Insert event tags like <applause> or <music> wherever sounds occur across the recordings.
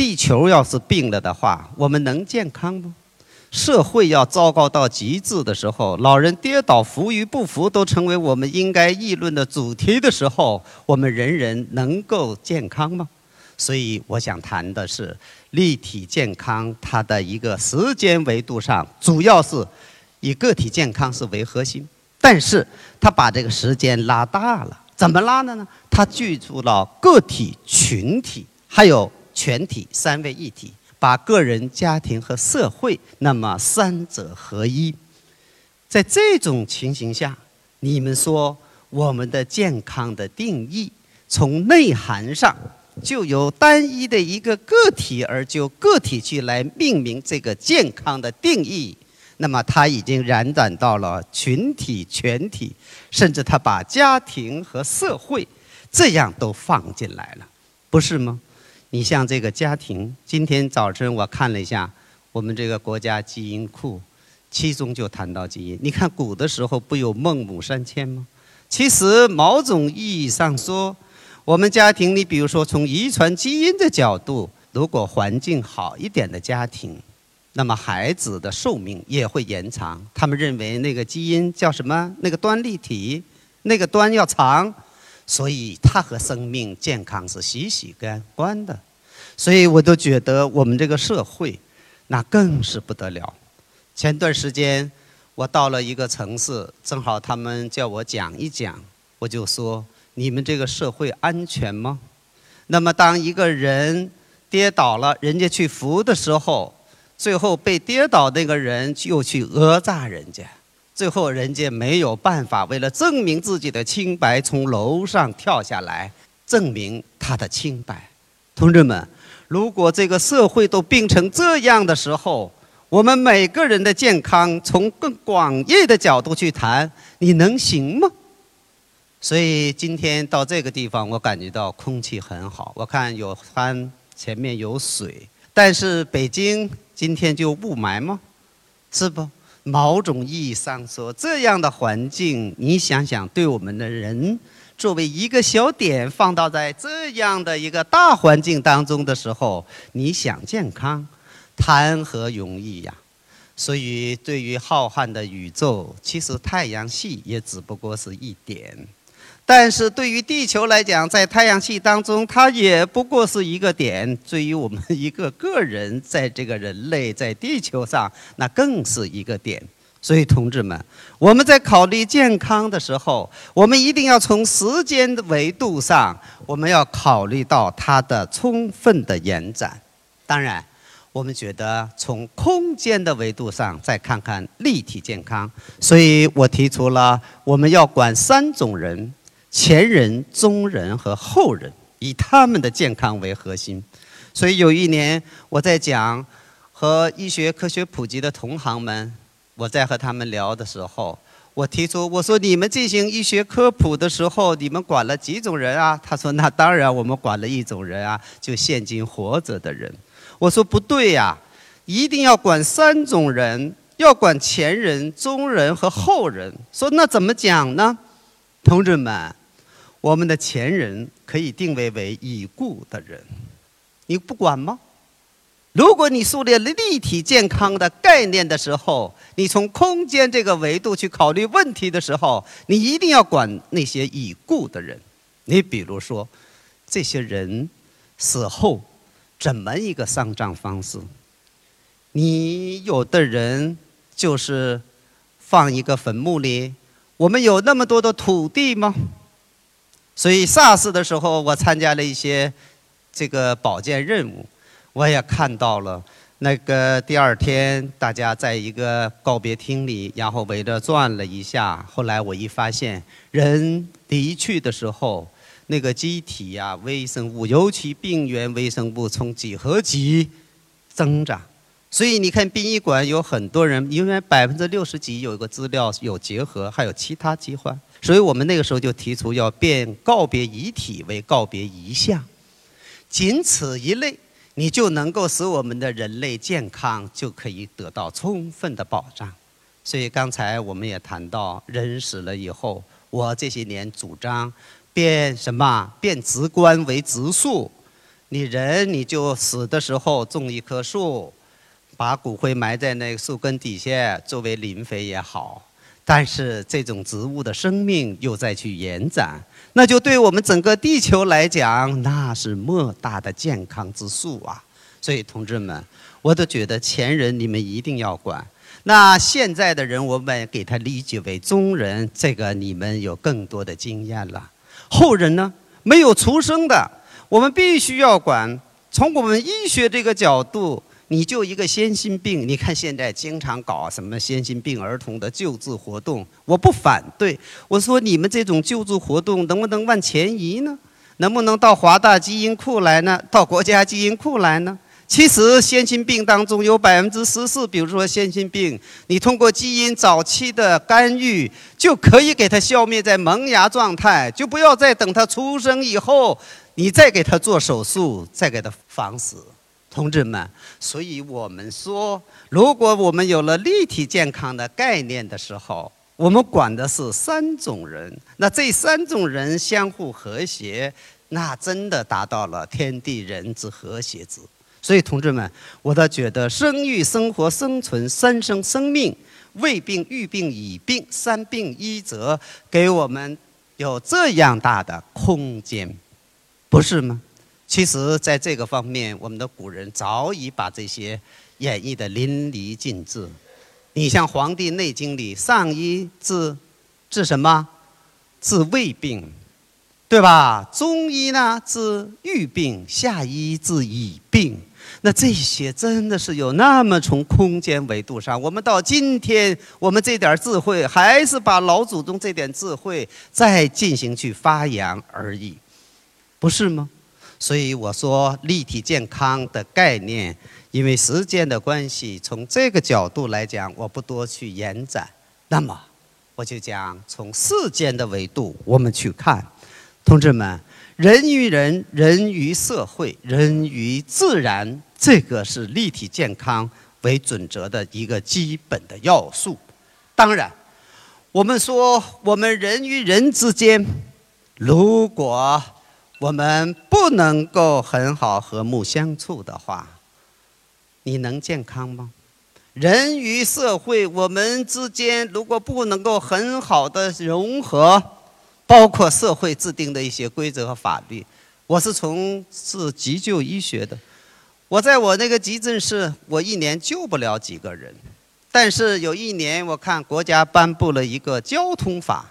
地球要是病了的话，我们能健康吗？社会要糟糕到极致的时候，老人跌倒扶与不扶都成为我们应该议论的主题的时候，我们人人能够健康吗？所以我想谈的是立体健康，它的一个时间维度上，主要是以个体健康是为核心，但是它把这个时间拉大了，怎么拉的呢？它记住了个体、群体还有全体三位一体。把个人、家庭和社会那么三者合一，在这种情形下，你们说我们的健康的定义，从内涵上就由单一的一个个体而就个体去来命名这个健康的定义，那么它已经延展到了群体、全体，甚至他把家庭和社会这样都放进来了，不是吗？你像这个家庭，今天早晨我看了一下我们这个国家基因库，其中就谈到基因。你看古的时候不有孟母三迁吗？其实某种意义上说，我们家庭，你比如说从遗传基因的角度，如果环境好一点的家庭，那么孩子的寿命也会延长。他们认为那个基因叫什么？那个端粒体，那个端要长。所以它和生命健康是息息相关的，所以我都觉得我们这个社会，那更是不得了。前段时间我到了一个城市，正好他们叫我讲一讲，我就说：你们这个社会安全吗？那么当一个人跌倒了，人家去扶的时候，最后被跌倒那个人又去讹诈人家。最后，人家没有办法，为了证明自己的清白，从楼上跳下来，证明他的清白。同志们，如果这个社会都病成这样的时候，我们每个人的健康，从更广义的角度去谈，你能行吗？所以今天到这个地方，我感觉到空气很好。我看有山，前面有水，但是北京今天就雾霾吗？是不？某种意义上说，这样的环境，你想想，对我们的人作为一个小点放到在这样的一个大环境当中的时候，你想健康，谈何容易呀？所以，对于浩瀚的宇宙，其实太阳系也只不过是一点。但是对于地球来讲，在太阳系当中，它也不过是一个点；对于我们一个个人，在这个人类在地球上，那更是一个点。所以，同志们，我们在考虑健康的时候，我们一定要从时间的维度上，我们要考虑到它的充分的延展。当然，我们觉得从空间的维度上再看看立体健康。所以我提出了，我们要管三种人。前人、中人和后人，以他们的健康为核心。所以有一年，我在讲和医学科学普及的同行们，我在和他们聊的时候，我提出我说：你们进行医学科普的时候，你们管了几种人啊？他说：那当然，我们管了一种人啊，就现今活着的人。我说不对呀，一定要管三种人，要管前人、中人和后人。说那怎么讲呢？同志们。我们的前人可以定位为已故的人，你不管吗？如果你树立立体健康的概念的时候，你从空间这个维度去考虑问题的时候，你一定要管那些已故的人。你比如说，这些人死后怎么一个丧葬方式？你有的人就是放一个坟墓里，我们有那么多的土地吗？所以 SARS 的时候，我参加了一些这个保健任务，我也看到了那个第二天大家在一个告别厅里，然后围着转了一下。后来我一发现，人离去的时候，那个机体呀、微生物，尤其病原微生物，从几何级增长。所以你看，殡仪馆有很多人，因为百分之六十几有一个资料有结核，还有其他疾患。所以我们那个时候就提出要变告别遗体为告别遗像，仅此一类，你就能够使我们的人类健康就可以得到充分的保障。所以刚才我们也谈到，人死了以后，我这些年主张变什么？变直观为植树，你人你就死的时候种一棵树，把骨灰埋在那个树根底下作为磷肥也好。但是这种植物的生命又再去延展，那就对我们整个地球来讲，那是莫大的健康之树啊！所以同志们，我都觉得前人你们一定要管。那现在的人，我们给他理解为中人，这个你们有更多的经验了。后人呢，没有出生的，我们必须要管。从我们医学这个角度。你就一个先心病，你看现在经常搞什么先心病儿童的救治活动，我不反对。我说你们这种救助活动能不能往前移呢？能不能到华大基因库来呢？到国家基因库来呢？其实先心病当中有百分之十四，比如说先心病，你通过基因早期的干预就可以给它消灭在萌芽状态，就不要再等它出生以后，你再给它做手术，再给它防死。同志们，所以我们说，如果我们有了立体健康的概念的时候，我们管的是三种人，那这三种人相互和谐，那真的达到了天地人之和谐之。所以，同志们，我倒觉得生育、生活、生存三生生命，未病、愈病、已病，三病一则，给我们有这样大的空间，不是吗？其实，在这个方面，我们的古人早已把这些演绎的淋漓尽致。你像《黄帝内经》里，上医治治什么？治胃病，对吧？中医呢治郁病，下医治已病。那这些真的是有那么从空间维度上，我们到今天，我们这点智慧，还是把老祖宗这点智慧再进行去发扬而已，不是吗？所以我说立体健康的概念，因为时间的关系，从这个角度来讲，我不多去延展。那么，我就讲从世间的维度我们去看，同志们，人与人、人与社会、人与自然，这个是立体健康为准则的一个基本的要素。当然，我们说我们人与人之间，如果我们不能够很好和睦相处的话，你能健康吗？人与社会，我们之间如果不能够很好的融合，包括社会制定的一些规则和法律，我是从事急救医学的，我在我那个急诊室，我一年救不了几个人，但是有一年我看国家颁布了一个交通法。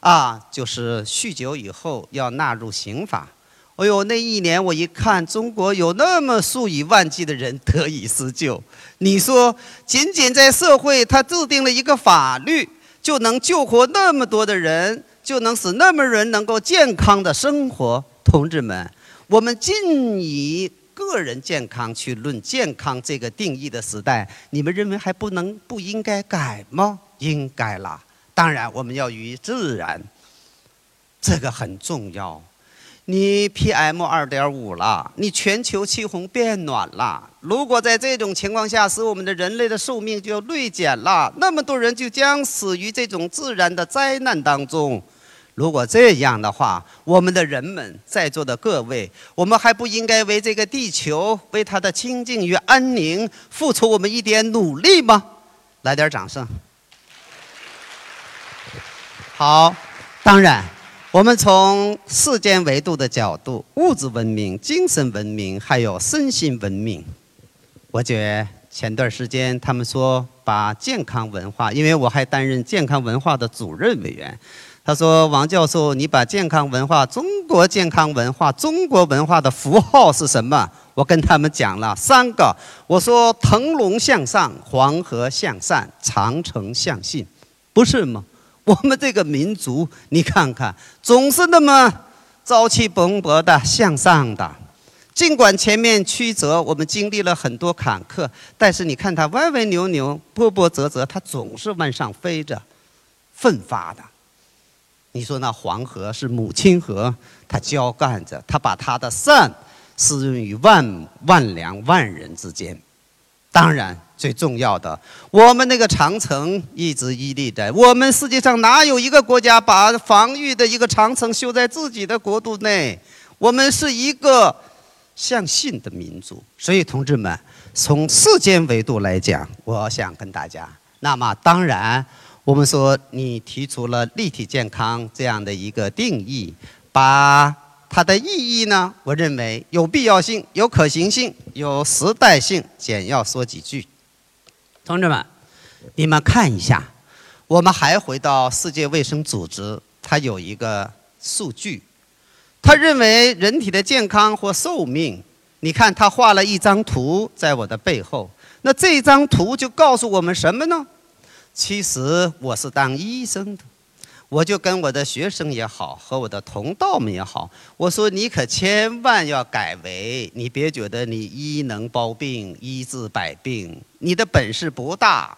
啊，就是酗酒以后要纳入刑法。哎呦，那一年我一看，中国有那么数以万计的人得以施救。你说，仅仅在社会，他制定了一个法律，就能救活那么多的人，就能使那么人能够健康的生活。同志们，我们尽以个人健康去论健康这个定义的时代，你们认为还不能不应该改吗？应该啦。当然，我们要与自然，这个很重要。你 PM 二点五了，你全球气候变暖了。如果在这种情况下，使我们的人类的寿命就要锐减了，那么多人就将死于这种自然的灾难当中。如果这样的话，我们的人们在座的各位，我们还不应该为这个地球、为它的清净与安宁付出我们一点努力吗？来点掌声。好，当然，我们从世间维度的角度，物质文明、精神文明，还有身心文明。我觉得前段时间他们说把健康文化，因为我还担任健康文化的主任委员。他说：“王教授，你把健康文化、中国健康文化、中国文化的符号是什么？”我跟他们讲了三个。我说：“腾龙向上，黄河向善，长城向信，不是吗？”我们这个民族，你看看，总是那么朝气蓬勃的向上的。尽管前面曲折，我们经历了很多坎坷，但是你看它歪歪扭扭、波波折折，它总是往上飞着，奋发的。你说那黄河是母亲河，它浇灌着，它把它的善施润于万万良万人之间。当然，最重要的，我们那个长城一直屹立在。我们世界上哪有一个国家把防御的一个长城修在自己的国度内？我们是一个相信的民族。所以，同志们，从世间维度来讲，我想跟大家，那么当然，我们说你提出了立体健康这样的一个定义，把它的意义呢，我认为有必要性、有可行性、有时代性，简要说几句。同志们，你们看一下，我们还回到世界卫生组织，它有一个数据，他认为人体的健康或寿命，你看他画了一张图在我的背后，那这张图就告诉我们什么呢？其实我是当医生的，我就跟我的学生也好，和我的同道们也好，我说你可千万要改为，你别觉得你医能包病，医治百病，你的本事不大。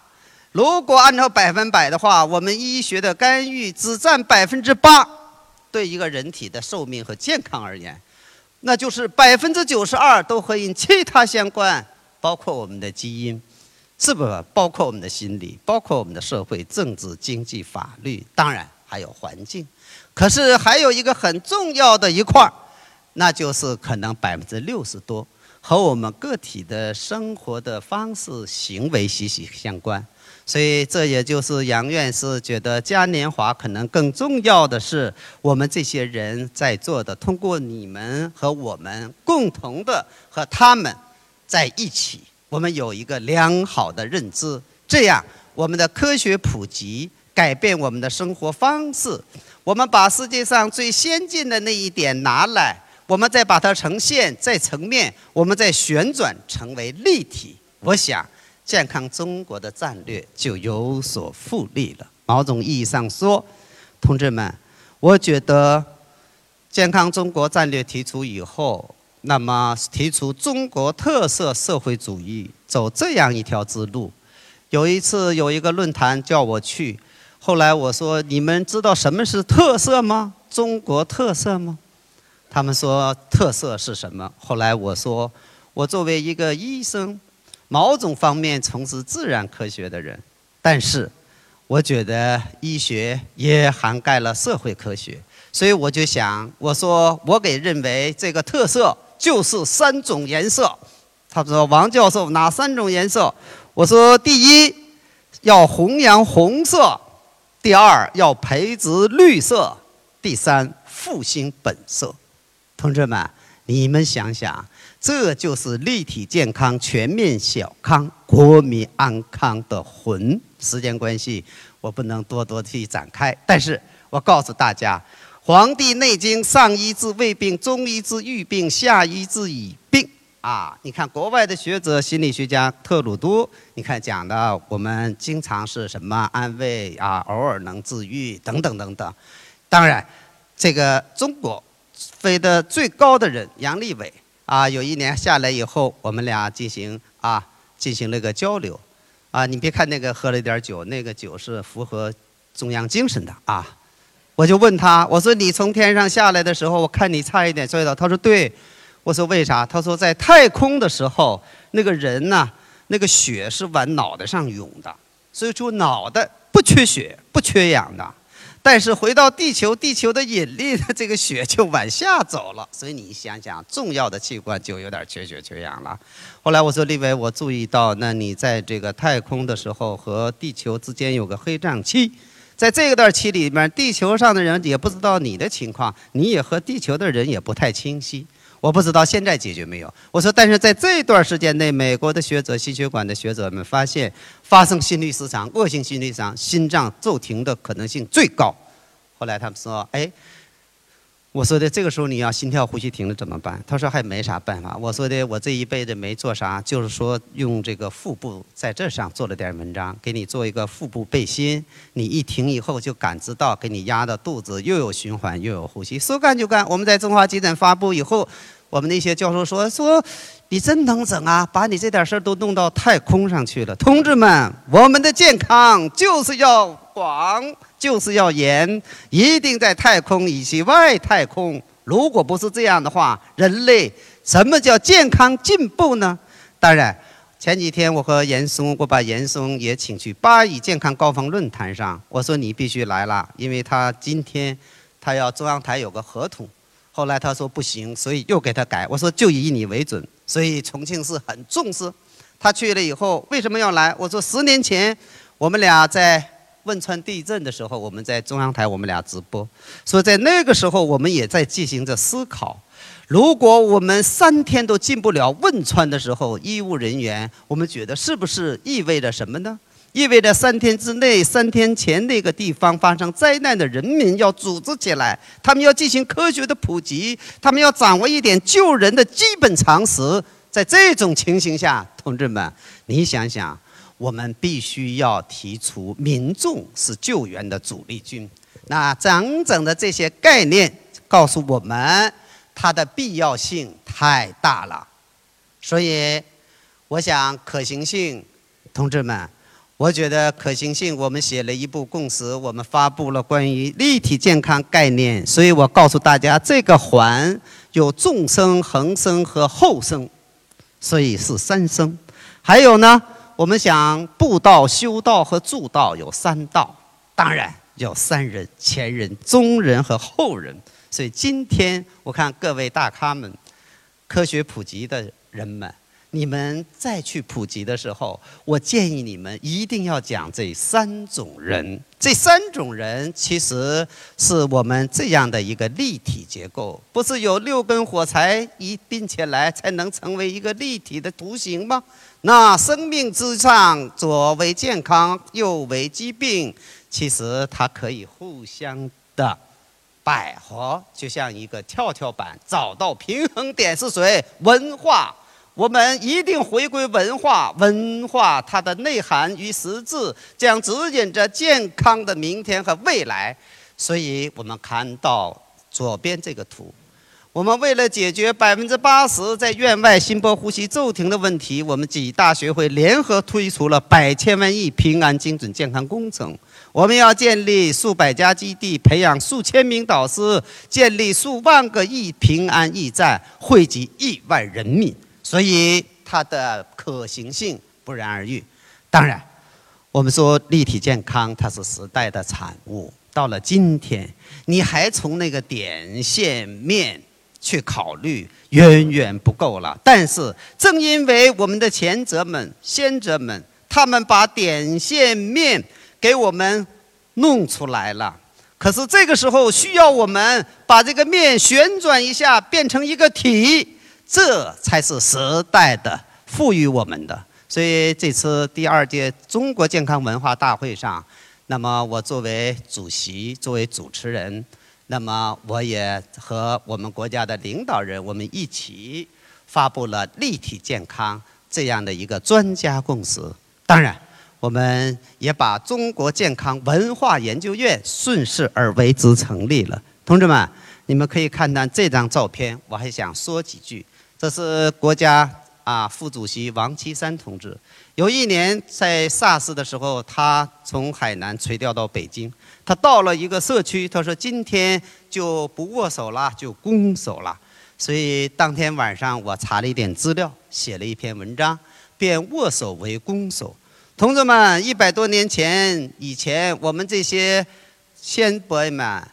如果按照百分百的话，我们医学的干预只占百分之八，对一个人体的寿命和健康而言，那就是百分之九十二都和其他相关，包括我们的基因。是不是包括我们的心理，包括我们的社会、政治、经济、法律，当然还有环境。可是还有一个很重要的一块儿，那就是可能百分之六十多和我们个体的生活的方式、行为息息相关。所以这也就是杨院士觉得嘉年华可能更重要的是我们这些人在座的，通过你们和我们共同的和他们在一起。我们有一个良好的认知，这样我们的科学普及，改变我们的生活方式。我们把世界上最先进的那一点拿来，我们再把它呈现在层面，我们再旋转成为立体。我想，健康中国的战略就有所复利了。某种意义上说，同志们，我觉得健康中国战略提出以后。那么提出中国特色社会主义走这样一条之路。有一次有一个论坛叫我去，后来我说：“你们知道什么是特色吗？中国特色吗？”他们说：“特色是什么？”后来我说：“我作为一个医生，某种方面从事自然科学的人，但是我觉得医学也涵盖了社会科学，所以我就想，我说我给认为这个特色。”就是三种颜色，他说王教授哪三种颜色？我说第一要弘扬红色，第二要培植绿色，第三复兴本色。同志们，你们想想，这就是立体健康、全面小康、国民安康的魂。时间关系，我不能多多去展开，但是我告诉大家。《黄帝内经》上医治未病，中医治愈病，下医治已。啊，你看国外的学者、心理学家特鲁多，你看讲的，我们经常是什么安慰啊，偶尔能治愈等等等等。当然，这个中国飞得最高的人杨利伟啊，有一年下来以后，我们俩进行啊进行了个交流。啊，你别看那个喝了一点酒，那个酒是符合中央精神的啊。我就问他，我说你从天上下来的时候，我看你差一点摔倒。他说对，我说为啥？他说在太空的时候，那个人呐，那个血是往脑袋上涌的，所以说脑袋不缺血、不缺氧的。但是回到地球，地球的引力的这个血就往下走了，所以你想想，重要的器官就有点缺血、缺氧了。后来我说李伟，我注意到，那你在这个太空的时候和地球之间有个黑障期。在这个段期里面，地球上的人也不知道你的情况，你也和地球的人也不太清晰。我不知道现在解决没有。我说，但是在这段时间内，美国的学者、心血管的学者们发现，发生心律失常、恶性心律失常、心脏骤停的可能性最高。后来他们说，哎。我说的这个时候你要心跳呼吸停了怎么办？他说还没啥办法。我说的我这一辈子没做啥，就是说用这个腹部在这上做了点文章，给你做一个腹部背心，你一停以后就感知到，给你压到肚子，又有循环又有呼吸，说干就干。我们在中华急诊发布以后，我们那些教授说说你真能整啊，把你这点事儿都弄到太空上去了。同志们，我们的健康就是要广。就是要严，一定在太空以及外太空。如果不是这样的话，人类什么叫健康进步呢？当然，前几天我和严嵩，我把严嵩也请去巴以健康高峰论坛上。我说你必须来了，因为他今天他要中央台有个合同，后来他说不行，所以又给他改。我说就以你为准。所以重庆市很重视。他去了以后为什么要来？我说十年前我们俩在汶川地震的时候，我们在中央台我们俩直播，说在那个时候我们也在进行着思考。如果我们三天都进不了汶川的时候，医务人员，我们觉得是不是意味着什么呢？意味着三天之内，三天前那个地方发生灾难的人民要组织起来，他们要进行科学的普及，他们要掌握一点救人的基本常识。在这种情形下，同志们，你想想，我们必须要提出民众是救援的主力军。那整整的这些概念告诉我们。它的必要性太大了，所以我想可行性，同志们，我觉得可行性，我们写了一部共识，我们发布了关于立体健康概念，所以我告诉大家，这个环有纵生、横生和后生，所以是三生。还有呢，我们想布道、修道和助道有三道，当然有三人：前人、中人和后人。所以今天我看各位大咖们，科学普及的人们，你们再去普及的时候，我建议你们一定要讲这三种人。这三种人其实是我们这样的一个立体结构，不是有六根火柴一并起来才能成为一个立体的图形吗？那生命之上，左为健康，右为疾病，其实它可以互相的。百合就像一个跳跳板，找到平衡点是谁？文化，我们一定回归文化。文化它的内涵与实质，将指引着健康的明天和未来。所以我们看到左边这个图，我们为了解决百分之八十在院外心波呼吸骤停的问题，我们几大学会联合推出了百千万亿平安精准健康工程。我们要建立数百家基地，培养数千名导师，建立数万个亿平安驿站，惠及亿万人民。所以它的可行性不言而喻。当然，我们说立体健康它是时代的产物。到了今天，你还从那个点线面去考虑，远远不够了。但是，正因为我们的前者们、先者们，他们把点线面。给我们弄出来了，可是这个时候需要我们把这个面旋转一下，变成一个体，这才是时代的赋予我们的。所以这次第二届中国健康文化大会上，那么我作为主席，作为主持人，那么我也和我们国家的领导人，我们一起发布了立体健康这样的一个专家共识。当然。我们也把中国健康文化研究院顺势而为之成立了。同志们，你们可以看到这张照片，我还想说几句。这是国家啊副主席王岐山同志。有一年在 SARS 的时候，他从海南垂钓到北京，他到了一个社区，他说今天就不握手了，就拱手了。所以当天晚上我查了一点资料，写了一篇文章，变握手为拱手。同志们，一百多年前以前，我们这些先辈们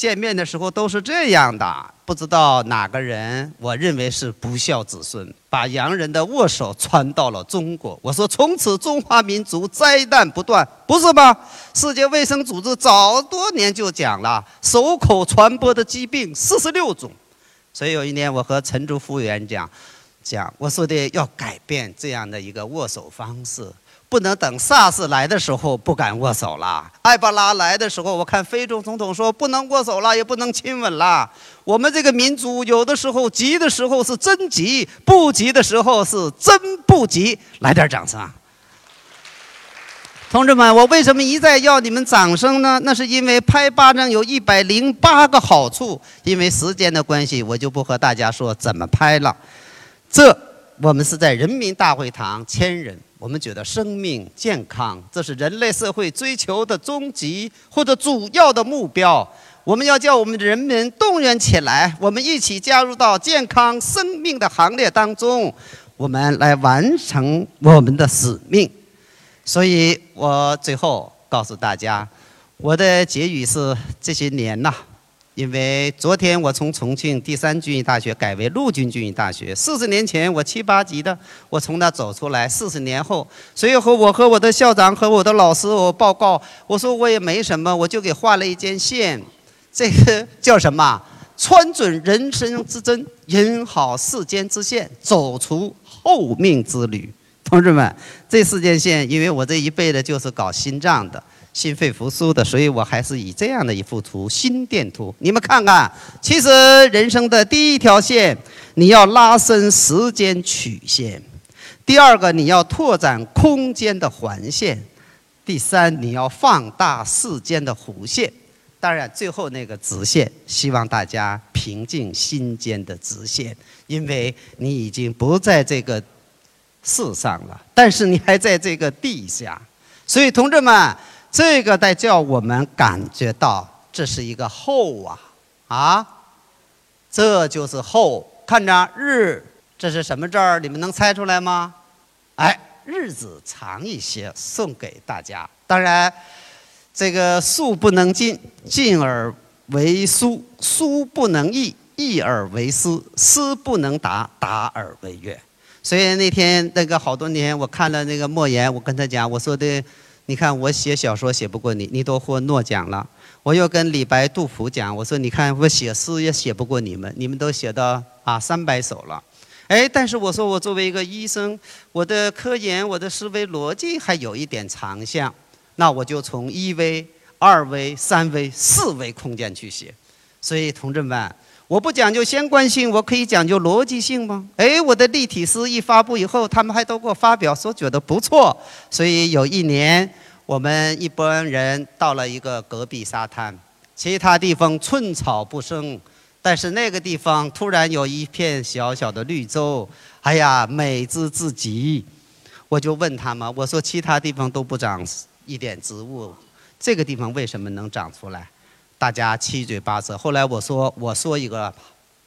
见面的时候都是这样的。不知道哪个人，我认为是不孝子孙，把洋人的握手传到了中国。我说，从此中华民族灾难不断，不是吧？世界卫生组织早多年就讲了，手口传播的疾病四十六种。所以有一年，我和陈竹服务员讲，讲我说的要改变这样的一个握手方式。不能等 SARS 来的时候不敢握手了，埃博拉来的时候，我看非洲总统说不能握手了，也不能亲吻了。我们这个民族有的时候急的时候是真急，不急的时候是真不急。来点掌声啊，同志们，我为什么一再要你们掌声呢？那是因为拍巴掌有一百零八个好处，因为时间的关系，我就不和大家说怎么拍了。这我们是在人民大会堂千人。我们觉得生命健康，这是人类社会追求的终极或者主要的目标。我们要叫我们的人民动员起来，我们一起加入到健康生命的行列当中，我们来完成我们的使命。所以我最后告诉大家，我的结语是：<clears throat> 这些年呐，因为昨天我从重庆第三军医大学改为陆军军医大学。四十年前我七八级的，我从那走出来。四十年后，所以和我和我的校长和我的老师我报告，我说我也没什么，我就给画了一件线，这个 <laughs> 叫什么？穿准人生之针，引好世间之线，走出后命之旅。同志们，这四件线，因为我这一辈子就是搞心脏的。心肺复苏的，所以我还是以这样的一幅图——心电图。你们看看，其实人生的第一条线，你要拉伸时间曲线；第二个，你要拓展空间的环线；第三，你要放大世间的弧线。当然，最后那个直线，希望大家平静心间的直线，因为你已经不在这个世上了，但是你还在这个地下。所以，同志们。这个得叫我们感觉到这是一个后啊啊，这就是后。看着日，这是什么字儿？你们能猜出来吗？哎，日子长一些，送给大家。当然，这个数不能尽，尽而为书；书不能译，译而为诗；诗不能达，达而为乐。所以那天那个好多年，我看了那个莫言，我跟他讲，我说的。你看我写小说写不过你，你都获诺奖了。我又跟李白、杜甫讲，我说你看我写诗也写不过你们，你们都写到啊三百首了。哎，但是我说我作为一个医生，我的科研、我的思维逻辑还有一点长项，那我就从一维、二维、三维、四维空间去写。所以同志们。我不讲究相关性，我可以讲究逻辑性吗？哎，我的立体诗一发布以后，他们还都给我发表，说觉得不错。所以有一年，我们一帮人到了一个戈壁沙滩，其他地方寸草不生，但是那个地方突然有一片小小的绿洲，哎呀，美之至极。我就问他们，我说其他地方都不长一点植物，这个地方为什么能长出来？大家七嘴八舌。后来我说，我说一个，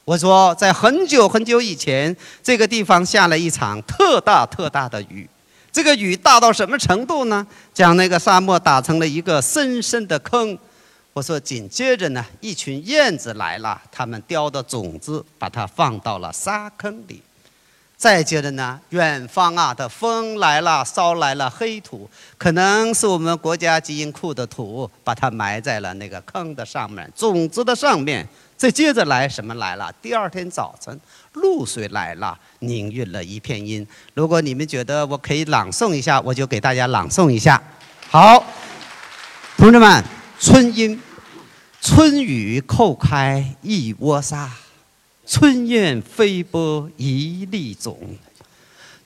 我说在很久很久以前，这个地方下了一场特大特大的雨。这个雨大到什么程度呢？将那个沙漠打成了一个深深的坑。我说紧接着呢，一群燕子来了，它们叼的种子，把它放到了沙坑里。再接着呢，远方啊的风来了，捎来了黑土，可能是我们国家基因库的土，把它埋在了那个坑的上面，种子的上面。再接着来什么来了？第二天早晨，露水来了，凝晕了一片阴。如果你们觉得我可以朗诵一下，我就给大家朗诵一下。好，同志们，春阴，春雨叩开一窝沙。春燕飞播一粒种，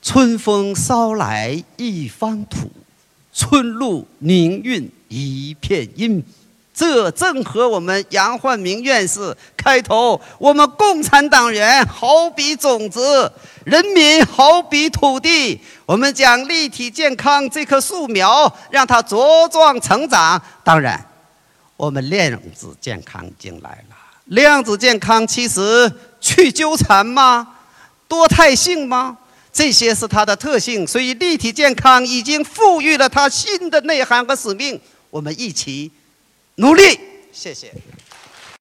春风捎来一方土，春露凝韵一片阴。这正和我们杨焕明院士开头：“我们共产党员好比种子，人民好比土地，我们将立体健康这棵树苗，让它茁壮成长。”当然，我们量子健康已经来了。量子健康其实。去纠缠吗？多态性吗？这些是它的特性，所以立体健康已经赋予了它新的内涵和使命。我们一起努力，谢谢。